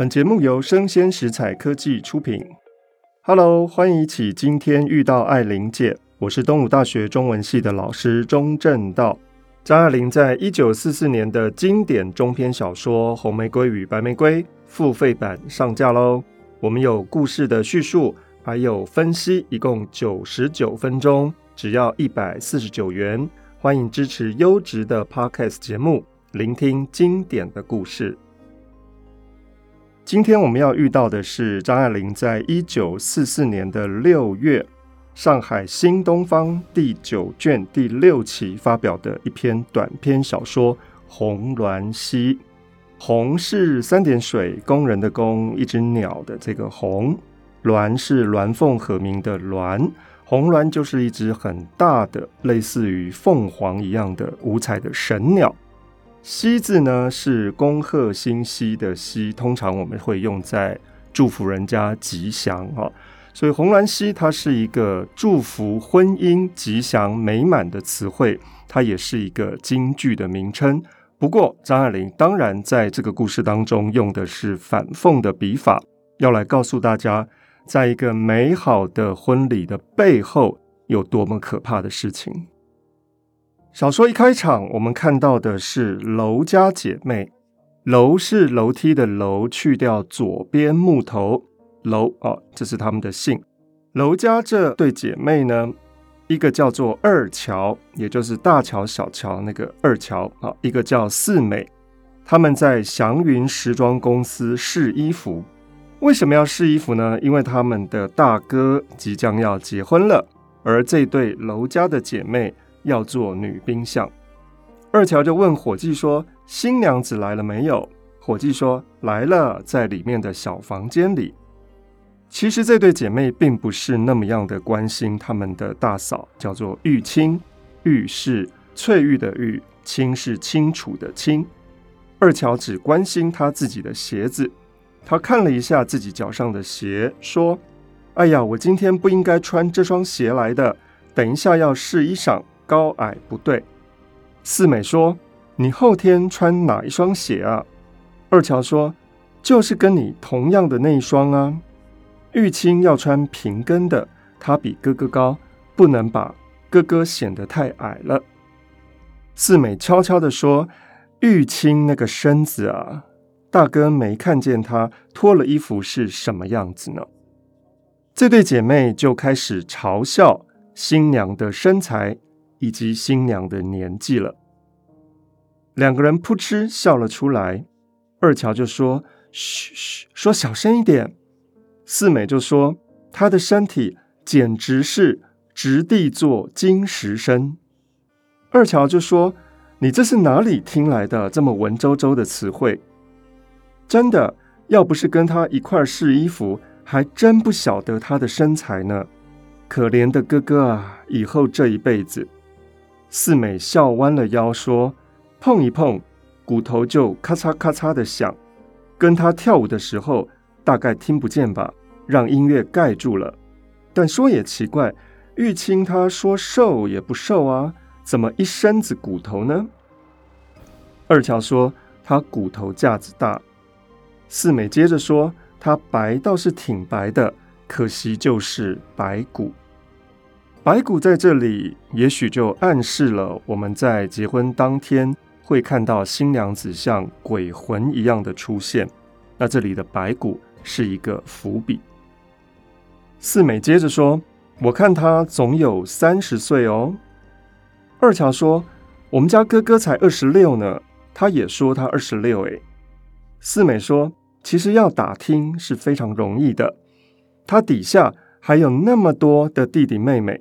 本节目由生鲜食材科技出品。Hello，欢迎一起今天遇到爱玲姐，我是东吴大学中文系的老师钟正道。张爱玲在一九四四年的经典中篇小说《红玫瑰与白玫瑰》付费版上架喽。我们有故事的叙述，还有分析，一共九十九分钟，只要一百四十九元。欢迎支持优质的 Podcast 节目，聆听经典的故事。今天我们要遇到的是张爱玲在一九四四年的六月，上海新东方第九卷第六期发表的一篇短篇小说《红鸾溪》。红是三点水工人的工，一只鸟的这个红；鸾是鸾凤和鸣的鸾。红鸾就是一只很大的，类似于凤凰一样的五彩的神鸟。溪字呢是恭贺新禧的禧，通常我们会用在祝福人家吉祥哈，所以红鸾溪它是一个祝福婚姻吉祥美满的词汇，它也是一个京剧的名称。不过张爱玲当然在这个故事当中用的是反讽的笔法，要来告诉大家，在一个美好的婚礼的背后有多么可怕的事情。小说一开场，我们看到的是楼家姐妹。楼是楼梯的楼，去掉左边木头，楼哦，这是他们的姓。楼家这对姐妹呢，一个叫做二乔，也就是大乔小乔那个二乔啊，一个叫四美。他们在祥云时装公司试衣服。为什么要试衣服呢？因为他们的大哥即将要结婚了，而这对楼家的姐妹。要做女宾相，二乔就问伙计说：“新娘子来了没有？”伙计说：“来了，在里面的小房间里。”其实这对姐妹并不是那么样的关心他们的大嫂，叫做玉清。玉是翠玉的玉，清是清楚的清。二乔只关心她自己的鞋子，她看了一下自己脚上的鞋，说：“哎呀，我今天不应该穿这双鞋来的，等一下要试衣裳。”高矮不对，四美说：“你后天穿哪一双鞋啊？”二乔说：“就是跟你同样的那一双啊。”玉清要穿平跟的，她比哥哥高，不能把哥哥显得太矮了。四美悄悄地说：“玉清那个身子啊，大哥没看见她脱了衣服是什么样子呢？”这对姐妹就开始嘲笑新娘的身材。以及新娘的年纪了，两个人扑哧笑了出来。二乔就说：“嘘嘘，说小声一点。”四美就说：“她的身体简直是直地做金石身。”二乔就说：“你这是哪里听来的这么文绉绉的词汇？真的，要不是跟她一块试衣服，还真不晓得她的身材呢。可怜的哥哥啊，以后这一辈子。”四美笑弯了腰说：“碰一碰，骨头就咔嚓咔嚓的响。跟他跳舞的时候，大概听不见吧，让音乐盖住了。但说也奇怪，玉清他说瘦也不瘦啊，怎么一身子骨头呢？”二乔说：“他骨头架子大。”四美接着说：“他白倒是挺白的，可惜就是白骨。”白骨在这里，也许就暗示了我们在结婚当天会看到新娘子像鬼魂一样的出现。那这里的白骨是一个伏笔。四美接着说：“我看他总有三十岁哦。”二乔说：“我们家哥哥才二十六呢。”他也说他二十六。哎，四美说：“其实要打听是非常容易的，他底下还有那么多的弟弟妹妹。”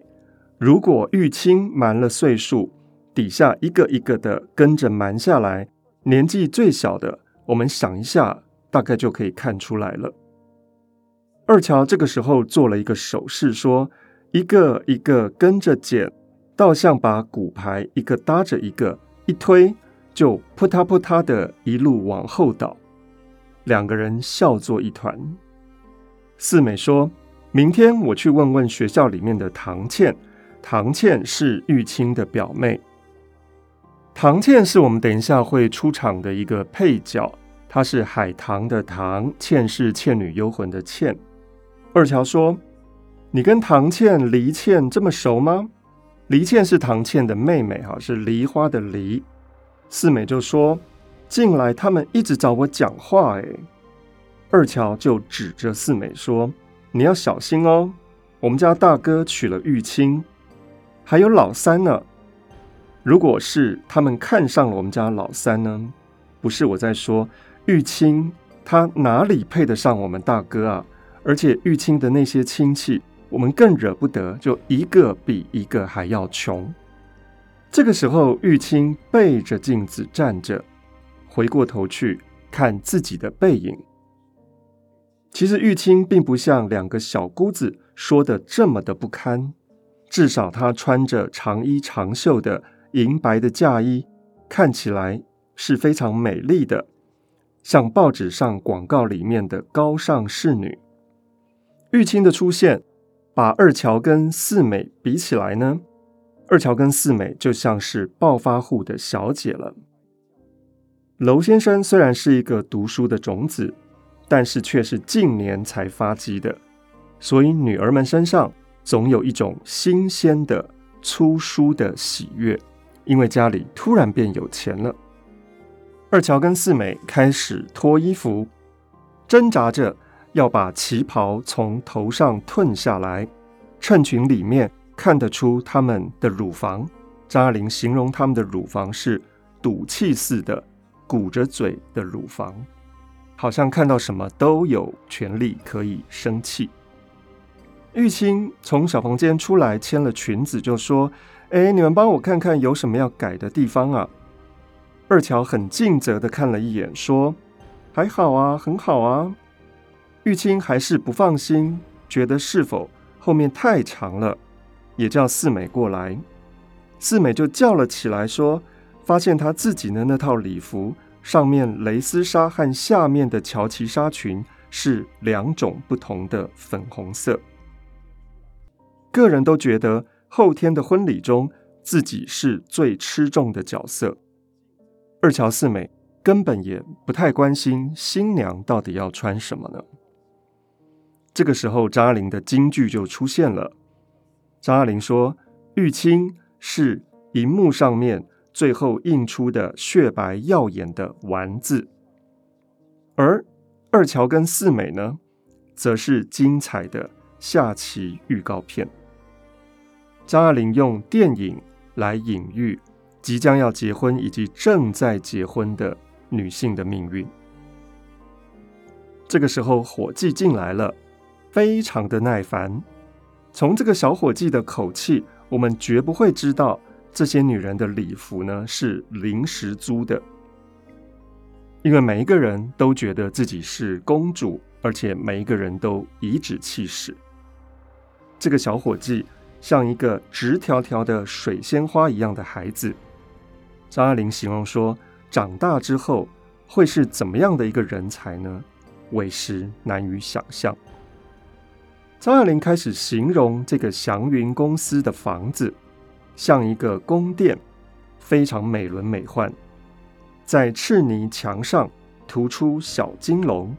如果玉清瞒了岁数，底下一个一个的跟着瞒下来，年纪最小的，我们想一下，大概就可以看出来了。二乔这个时候做了一个手势，说：“一个一个跟着捡，倒像把骨牌一个搭着一个，一推就扑嗒扑嗒的一路往后倒。”两个人笑作一团。四美说：“明天我去问问学校里面的唐倩。”唐倩是玉清的表妹。唐倩是我们等一下会出场的一个配角，她是海棠的棠，倩是倩女幽魂的倩。二乔说：“你跟唐倩、黎倩这么熟吗？”黎倩是唐倩的妹妹，哈，是梨花的梨。四美就说：“近来他们一直找我讲话，哎。”二乔就指着四美说：“你要小心哦，我们家大哥娶了玉清，还有老三呢。如果是他们看上了我们家老三呢？不是我在说。”玉清他哪里配得上我们大哥啊？而且玉清的那些亲戚，我们更惹不得，就一个比一个还要穷。这个时候，玉清背着镜子站着，回过头去看自己的背影。其实玉清并不像两个小姑子说的这么的不堪，至少她穿着长衣长袖的银白的嫁衣，看起来是非常美丽的。像报纸上广告里面的高尚侍女，玉清的出现，把二乔跟四美比起来呢，二乔跟四美就像是暴发户的小姐了。楼先生虽然是一个读书的种子，但是却是近年才发迹的，所以女儿们身上总有一种新鲜的粗书的喜悦，因为家里突然变有钱了。二乔跟四美开始脱衣服，挣扎着要把旗袍从头上褪下来，衬裙里面看得出他们的乳房。张爱玲形容他们的乳房是赌气似的，鼓着嘴的乳房，好像看到什么都有权利可以生气。玉清从小房间出来，牵了裙子就说：“哎，你们帮我看看有什么要改的地方啊？”二乔很尽责的看了一眼，说：“还好啊，很好啊。”玉清还是不放心，觉得是否后面太长了，也叫四美过来。四美就叫了起来，说：“发现她自己的那套礼服上面蕾丝纱和下面的乔其纱裙是两种不同的粉红色。”个人都觉得后天的婚礼中自己是最吃重的角色。二乔四美根本也不太关心新娘到底要穿什么呢。这个时候，张爱玲的金句就出现了。张爱玲说：“玉清是银幕上面最后映出的雪白耀眼的丸子，而二乔跟四美呢，则是精彩的下棋预告片。”张爱玲用电影来隐喻。即将要结婚以及正在结婚的女性的命运。这个时候，伙计进来了，非常的耐烦。从这个小伙计的口气，我们绝不会知道这些女人的礼服呢是临时租的，因为每一个人都觉得自己是公主，而且每一个人都颐指气使。这个小伙计像一个直条条的水仙花一样的孩子。张爱玲形容说：“长大之后会是怎么样的一个人才呢？为时难以想象。”张爱玲开始形容这个祥云公司的房子像一个宫殿，非常美轮美奂，在赤泥墙上突出小金龙，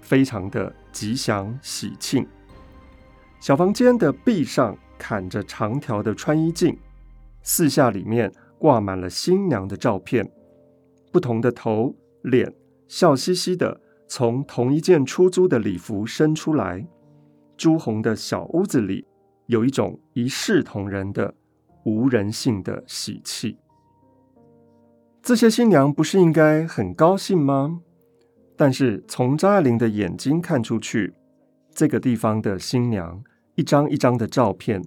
非常的吉祥喜庆。小房间的壁上砍着长条的穿衣镜，四下里面。挂满了新娘的照片，不同的头脸，笑嘻嘻的从同一件出租的礼服伸出来。朱红的小屋子里有一种一视同仁的无人性的喜气。这些新娘不是应该很高兴吗？但是从张爱玲的眼睛看出去，这个地方的新娘一张一张的照片，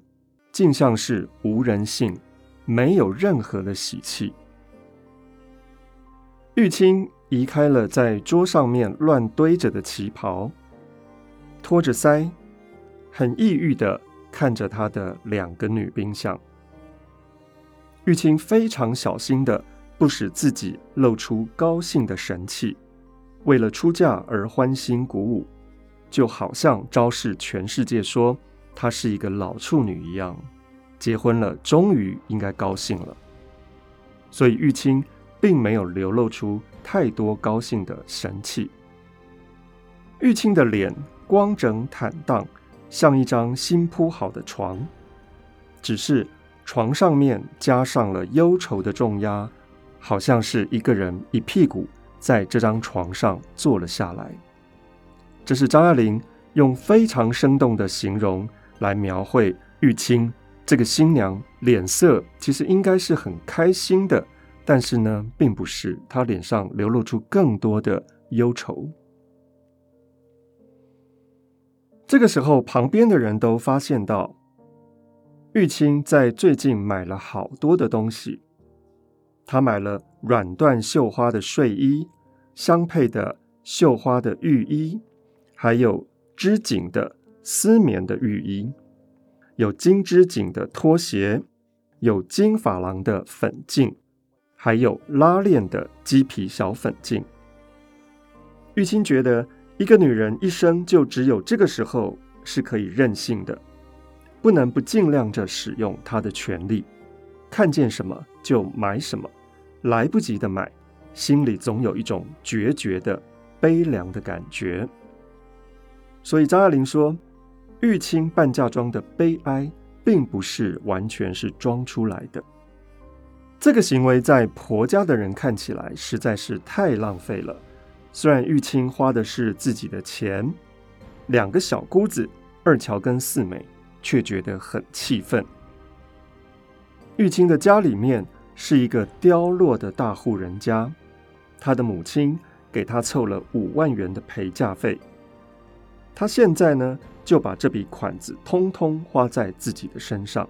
竟像是无人性。没有任何的喜气。玉清移开了在桌上面乱堆着的旗袍，托着腮，很抑郁的看着他的两个女宾相。玉清非常小心的不使自己露出高兴的神气，为了出嫁而欢欣鼓舞，就好像昭示全世界说她是一个老处女一样。结婚了，终于应该高兴了。所以玉清并没有流露出太多高兴的神气。玉清的脸光整坦荡，像一张新铺好的床，只是床上面加上了忧愁的重压，好像是一个人一屁股在这张床上坐了下来。这是张爱玲用非常生动的形容来描绘玉清这个新娘脸色，其实应该是很开心的，但是呢，并不是，她脸上流露出更多的忧愁。这个时候，旁边的人都发现到，玉清在最近买了好多的东西，她买了软缎绣花的睡衣，相配的绣花的浴衣。还有织锦的丝绵的浴衣，有金织锦的拖鞋，有金珐琅的粉镜，还有拉链的鸡皮小粉镜。玉清觉得，一个女人一生就只有这个时候是可以任性的，不能不尽量着使用她的权利，看见什么就买什么，来不及的买，心里总有一种决绝的悲凉的感觉。所以张爱玲说，玉清办嫁妆的悲哀，并不是完全是装出来的。这个行为在婆家的人看起来实在是太浪费了。虽然玉清花的是自己的钱，两个小姑子二乔跟四美却觉得很气愤。玉清的家里面是一个凋落的大户人家，她的母亲给她凑了五万元的陪嫁费。他现在呢，就把这笔款子通通花在自己的身上。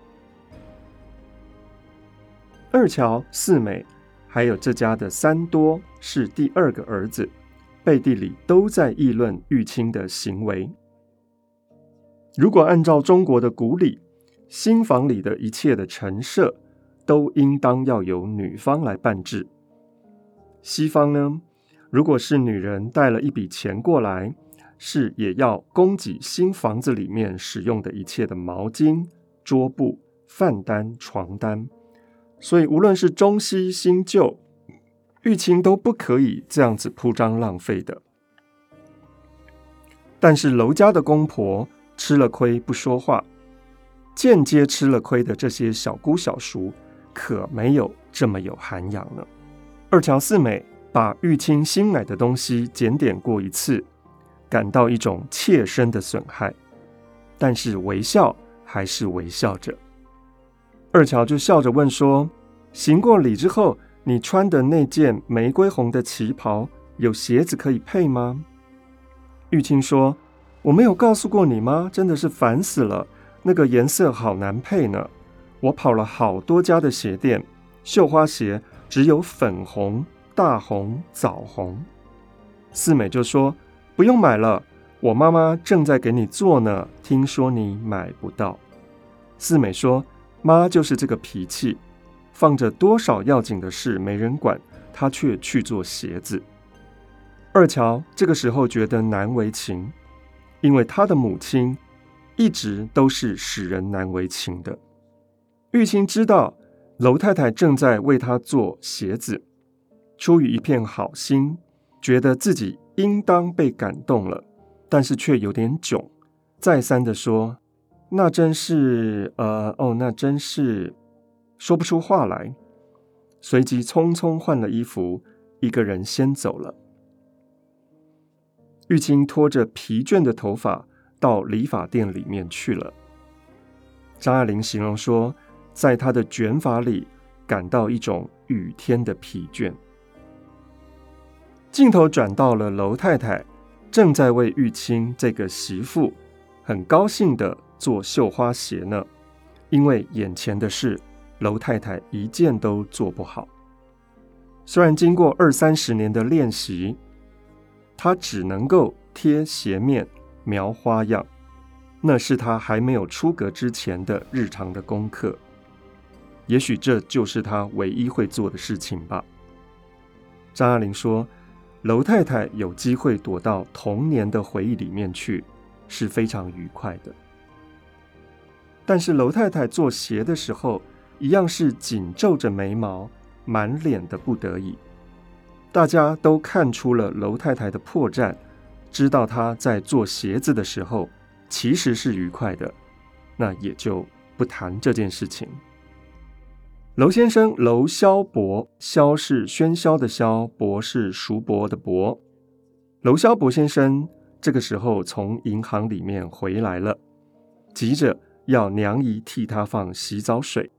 二乔、四美，还有这家的三多，是第二个儿子，背地里都在议论玉清的行为。如果按照中国的古礼，新房里的一切的陈设，都应当要由女方来办制。西方呢，如果是女人带了一笔钱过来，是也要供给新房子里面使用的一切的毛巾、桌布、饭单、床单，所以无论是中西新旧，玉清都不可以这样子铺张浪费的。但是楼家的公婆吃了亏不说话，间接吃了亏的这些小姑小叔可没有这么有涵养呢。二乔四美把玉清新买的东西检点过一次。感到一种切身的损害，但是微笑还是微笑着。二乔就笑着问说：“行过礼之后，你穿的那件玫瑰红的旗袍，有鞋子可以配吗？”玉清说：“我没有告诉过你吗？真的是烦死了，那个颜色好难配呢。我跑了好多家的鞋店，绣花鞋只有粉红、大红、枣红。”四美就说。不用买了，我妈妈正在给你做呢。听说你买不到。四美说：“妈就是这个脾气，放着多少要紧的事没人管，她却去做鞋子。”二乔这个时候觉得难为情，因为他的母亲一直都是使人难为情的。玉清知道娄太太正在为他做鞋子，出于一片好心，觉得自己。应当被感动了，但是却有点窘，再三的说：“那真是……呃，哦，那真是……”说不出话来，随即匆匆换了衣服，一个人先走了。玉清拖着疲倦的头发到理发店里面去了。张爱玲形容说，在她的卷发里感到一种雨天的疲倦。镜头转到了娄太太，正在为玉清这个媳妇很高兴的做绣花鞋呢。因为眼前的事，娄太太一件都做不好。虽然经过二三十年的练习，她只能够贴鞋面、描花样，那是她还没有出阁之前的日常的功课。也许这就是她唯一会做的事情吧。张爱玲说。娄太太有机会躲到童年的回忆里面去，是非常愉快的。但是娄太太做鞋的时候，一样是紧皱着眉毛，满脸的不得已。大家都看出了楼太太的破绽，知道她在做鞋子的时候其实是愉快的，那也就不谈这件事情。楼先生楼萧伯，萧是喧嚣的萧，伯是叔伯的伯。楼萧伯先生这个时候从银行里面回来了，急着要娘姨替他放洗澡水，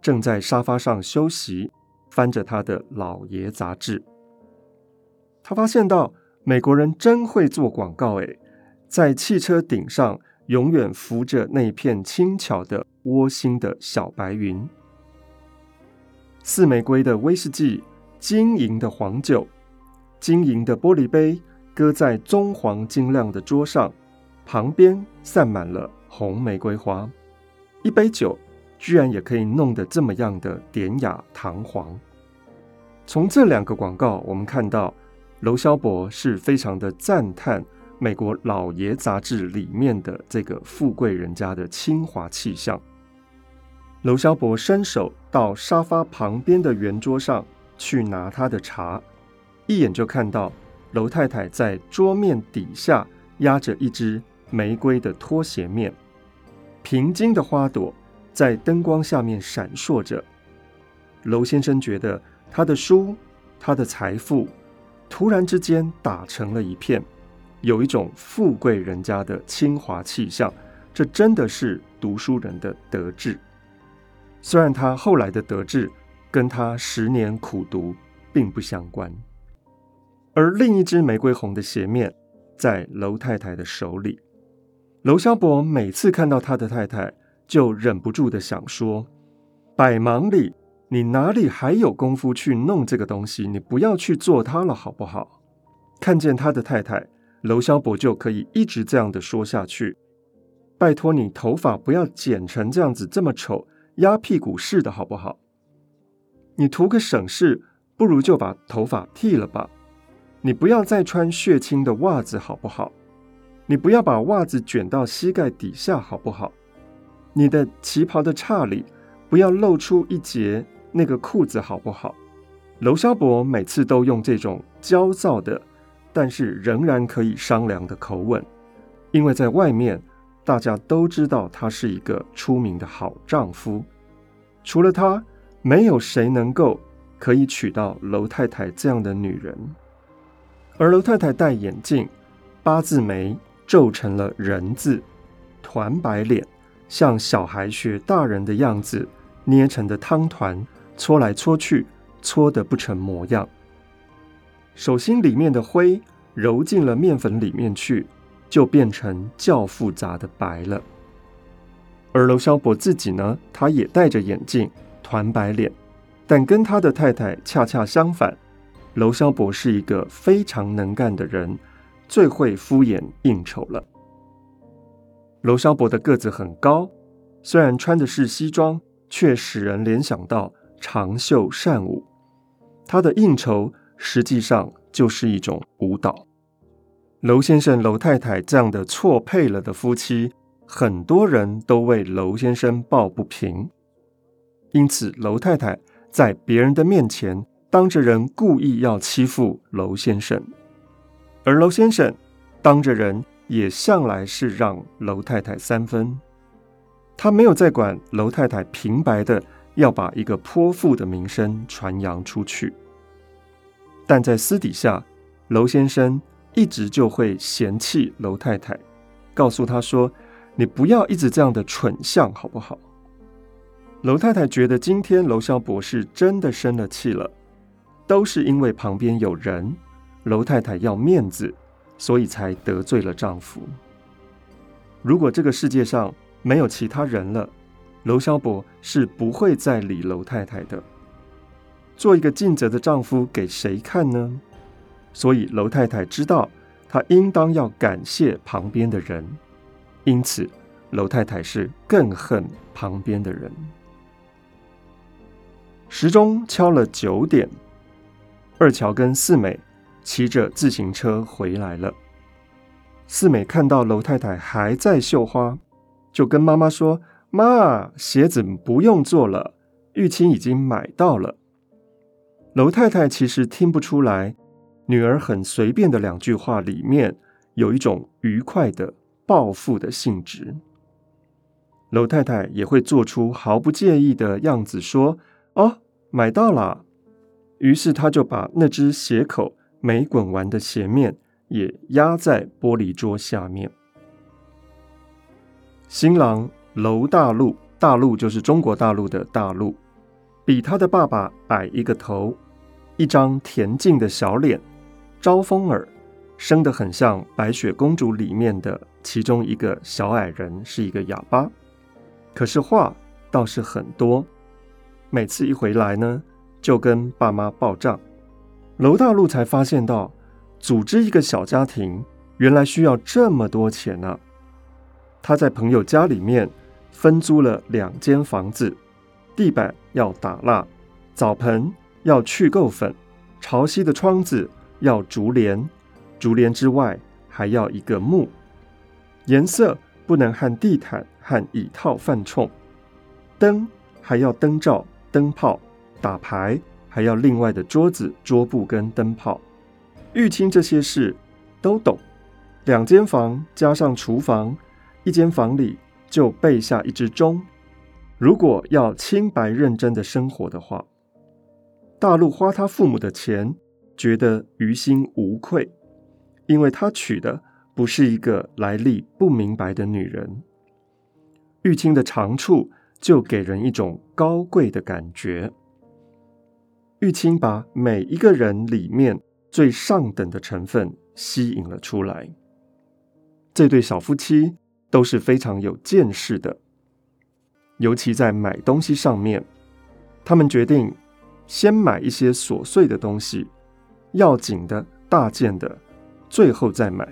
正在沙发上休息，翻着他的老爷杂志。他发现到美国人真会做广告诶，在汽车顶上永远浮着那片轻巧的窝心的小白云。四玫瑰的威士忌，金银的黄酒，晶莹的玻璃杯搁在棕黄晶亮的桌上，旁边散满了红玫瑰花。一杯酒居然也可以弄得这么样的典雅堂皇。从这两个广告，我们看到楼萧伯是非常的赞叹美国老爷杂志里面的这个富贵人家的清华气象。楼萧伯伸手到沙发旁边的圆桌上去拿他的茶，一眼就看到楼太太在桌面底下压着一只玫瑰的拖鞋面，平金的花朵在灯光下面闪烁着。楼先生觉得他的书、他的财富突然之间打成了一片，有一种富贵人家的清华气象，这真的是读书人的德智。虽然他后来的得志跟他十年苦读并不相关，而另一只玫瑰红的鞋面在楼太太的手里。楼萧伯每次看到他的太太，就忍不住的想说：“百忙里，你哪里还有功夫去弄这个东西？你不要去做它了，好不好？”看见他的太太，楼萧伯就可以一直这样的说下去：“拜托你头发不要剪成这样子，这么丑。”压屁股似的，好不好？你图个省事，不如就把头发剃了吧。你不要再穿血青的袜子，好不好？你不要把袜子卷到膝盖底下，好不好？你的旗袍的叉里不要露出一截那个裤子，好不好？楼萧伯每次都用这种焦躁的，但是仍然可以商量的口吻，因为在外面。大家都知道他是一个出名的好丈夫，除了他，没有谁能够可以娶到楼太太这样的女人。而楼太太戴眼镜，八字眉皱成了人字，团白脸，像小孩学大人的样子，捏成的汤团，搓来搓去，搓得不成模样。手心里面的灰揉进了面粉里面去。就变成较复杂的白了。而楼萧伯自己呢，他也戴着眼镜，团白脸，但跟他的太太恰恰相反。楼萧伯是一个非常能干的人，最会敷衍应酬了。楼萧伯的个子很高，虽然穿的是西装，却使人联想到长袖善舞。他的应酬实际上就是一种舞蹈。楼先生、楼太太这样的错配了的夫妻，很多人都为楼先生抱不平，因此楼太太在别人的面前当着人故意要欺负楼先生，而楼先生当着人也向来是让楼太太三分，他没有再管楼太太平白的要把一个泼妇的名声传扬出去，但在私底下，楼先生。一直就会嫌弃楼太太，告诉她说：“你不要一直这样的蠢相，好不好？”楼太太觉得今天娄萧伯是真的生了气了，都是因为旁边有人，楼太太要面子，所以才得罪了丈夫。如果这个世界上没有其他人了，娄萧博是不会再理楼太太的。做一个尽责的丈夫给谁看呢？所以楼太太知道，她应当要感谢旁边的人，因此楼太太是更恨旁边的人。时钟敲了九点，二乔跟四美骑着自行车回来了。四美看到楼太太还在绣花，就跟妈妈说：“妈，鞋子不用做了，玉清已经买到了。”楼太太其实听不出来，女儿很随便的两句话里面有一种愉快的报复的性质。楼太太也会做出毫不介意的样子，说：“哦，买到了。”于是她就把那只鞋口没滚完的鞋面也压在玻璃桌下面。新郎楼大陆，大陆就是中国大陆的大陆，比他的爸爸矮一个头。一张恬静的小脸，招风耳，生得很像《白雪公主》里面的其中一个小矮人，是一个哑巴。可是话倒是很多，每次一回来呢，就跟爸妈报账。楼大禄才发现到，组织一个小家庭，原来需要这么多钱呢、啊。他在朋友家里面分租了两间房子，地板要打蜡，澡盆。要去垢粉，朝西的窗子要竹帘，竹帘之外还要一个木，颜色不能和地毯和椅套犯冲，灯还要灯罩、灯泡，打牌还要另外的桌子、桌布跟灯泡。玉清这些事都懂，两间房加上厨房，一间房里就备下一只钟。如果要清白认真的生活的话。大陆花他父母的钱，觉得于心无愧，因为他娶的不是一个来历不明白的女人。玉清的长处就给人一种高贵的感觉。玉清把每一个人里面最上等的成分吸引了出来。这对小夫妻都是非常有见识的，尤其在买东西上面，他们决定。先买一些琐碎的东西，要紧的大件的，最后再买，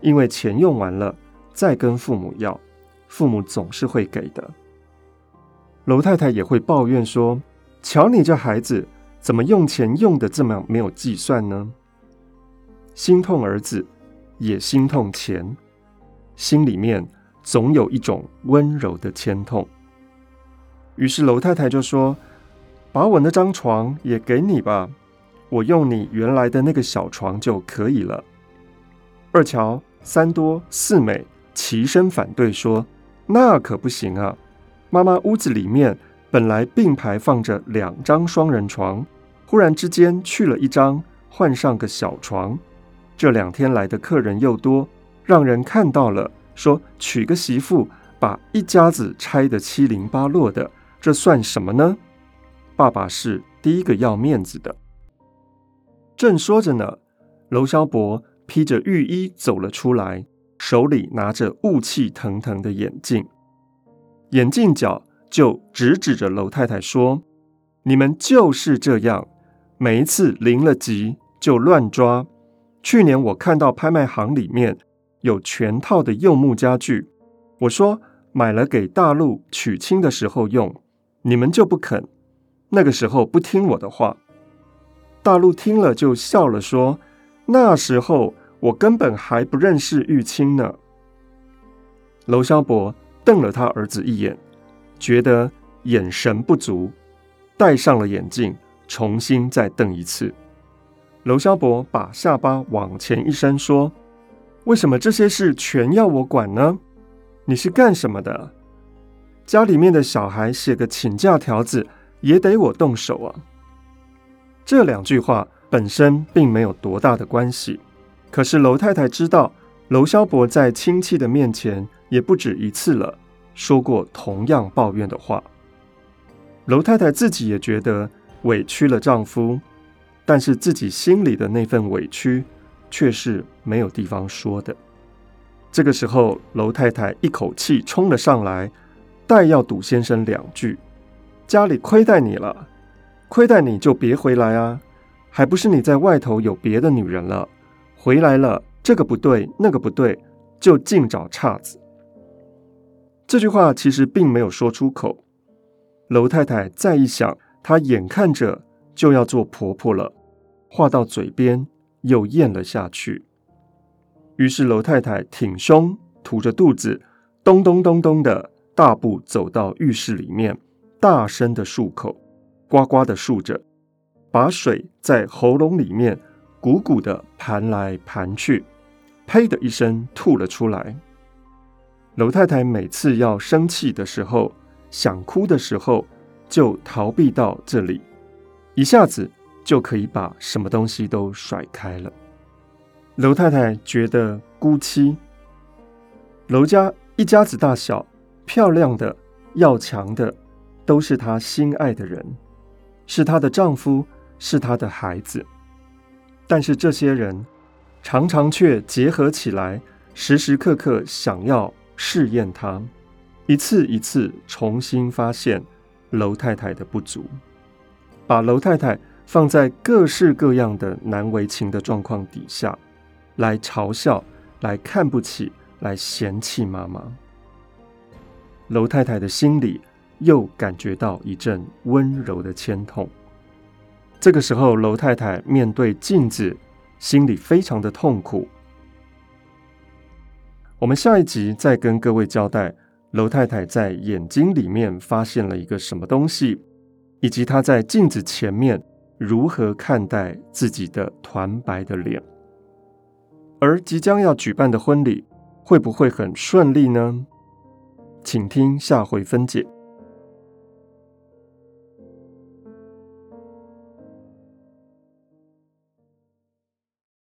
因为钱用完了再跟父母要，父母总是会给的。楼太太也会抱怨说：“瞧你这孩子，怎么用钱用的这么没有计算呢？”心痛儿子，也心痛钱，心里面总有一种温柔的牵痛。于是楼太太就说。把我那张床也给你吧，我用你原来的那个小床就可以了。二乔、三多、四美齐声反对说：“那可不行啊！妈妈屋子里面本来并排放着两张双人床，忽然之间去了一张，换上个小床。这两天来的客人又多，让人看到了，说娶个媳妇把一家子拆得七零八落的，这算什么呢？”爸爸是第一个要面子的。正说着呢，楼萧伯披着浴衣走了出来，手里拿着雾气腾腾的眼镜，眼镜角就直指着楼太太说：“你们就是这样，每一次临了急就乱抓。去年我看到拍卖行里面有全套的柚木家具，我说买了给大陆娶亲的时候用，你们就不肯。”那个时候不听我的话，大陆听了就笑了，说：“那时候我根本还不认识玉清呢。”楼萧伯瞪了他儿子一眼，觉得眼神不足，戴上了眼镜，重新再瞪一次。楼萧伯把下巴往前一伸，说：“为什么这些事全要我管呢？你是干什么的？家里面的小孩写个请假条子。”也得我动手啊！这两句话本身并没有多大的关系，可是楼太太知道，楼萧伯在亲戚的面前也不止一次了说过同样抱怨的话。楼太太自己也觉得委屈了丈夫，但是自己心里的那份委屈却是没有地方说的。这个时候，楼太太一口气冲了上来，带要赌先生两句。家里亏待你了，亏待你就别回来啊！还不是你在外头有别的女人了，回来了这个不对那个不对，就净找岔子。这句话其实并没有说出口。楼太太再一想，她眼看着就要做婆婆了，话到嘴边又咽了下去。于是楼太太挺胸，吐着肚子，咚咚咚咚的大步走到浴室里面。大声的漱口，呱呱的漱着，把水在喉咙里面鼓鼓的盘来盘去，呸的一声吐了出来。楼太太每次要生气的时候，想哭的时候，就逃避到这里，一下子就可以把什么东西都甩开了。楼太太觉得孤凄，楼家一家子大小，漂亮的、要强的，都是她心爱的人，是她的丈夫，是她的孩子。但是这些人常常却结合起来，时时刻刻想要试验她，一次一次重新发现。楼太太的不足，把楼太太放在各式各样的难为情的状况底下，来嘲笑、来看不起、来嫌弃妈妈。楼太太的心里又感觉到一阵温柔的牵痛。这个时候，楼太太面对镜子，心里非常的痛苦。我们下一集再跟各位交代。楼太太在眼睛里面发现了一个什么东西，以及她在镜子前面如何看待自己的团白的脸，而即将要举办的婚礼会不会很顺利呢？请听下回分解。